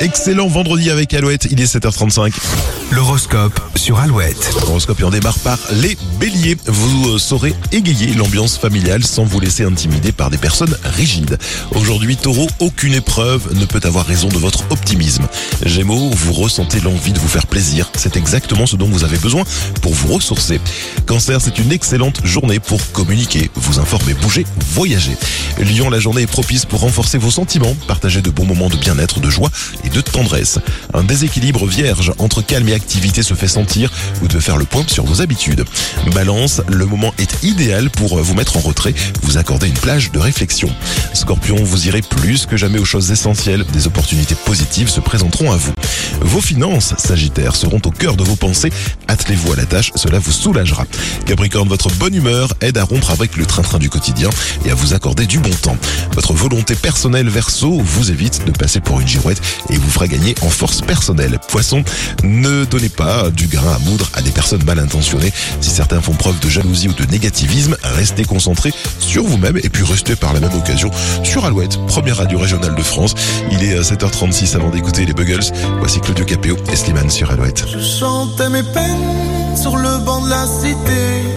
Excellent vendredi avec Alouette, il est 7h35. L'horoscope sur Alouette. Horoscope et on démarre par les béliers. Vous saurez égayer l'ambiance familiale sans vous laisser intimider par des personnes rigides. Aujourd'hui, taureau, aucune épreuve ne peut avoir raison de votre optimisme. Gémeaux, vous ressentez l'envie de vous faire plaisir. C'est exactement ce dont vous avez besoin pour vous ressourcer. Cancer, c'est une excellente journée pour communiquer, vous informer, bouger, voyager. Lion, la journée est propice pour renforcer vos sentiments, partager de bons moments de bien-être, de joie et de tendresse. Un déséquilibre vierge entre calme et activité se fait sentir. Vous devez faire le point sur vos habitudes. Balance, le moment est idéal pour vous mettre en retrait, vous accorder une plage de réflexion. Scorpion, vous irez plus que jamais aux choses essentielles. Des opportunités positives se présenteront à vous. Vos finances, Sagittaire, seront au cœur de vos pensées. Attelez-vous à la tâche, cela vous soulagera. Capricorne, votre bonne humeur aide à rompre avec le train-train du quotidien et à vous accorder du bon Votre volonté personnelle Verseau vous évite de passer pour une girouette et vous fera gagner en force personnelle. Poisson, ne donnez pas du grain à moudre à des personnes mal intentionnées. Si certains font preuve de jalousie ou de négativisme, restez concentrés sur vous-même et puis restez par la même occasion sur Alouette, première radio régionale de France. Il est à 7h36 avant d'écouter les Buggles. Voici Claudio Capéo et Slimane sur Alouette. Je chantais mes peines sur le banc de la cité.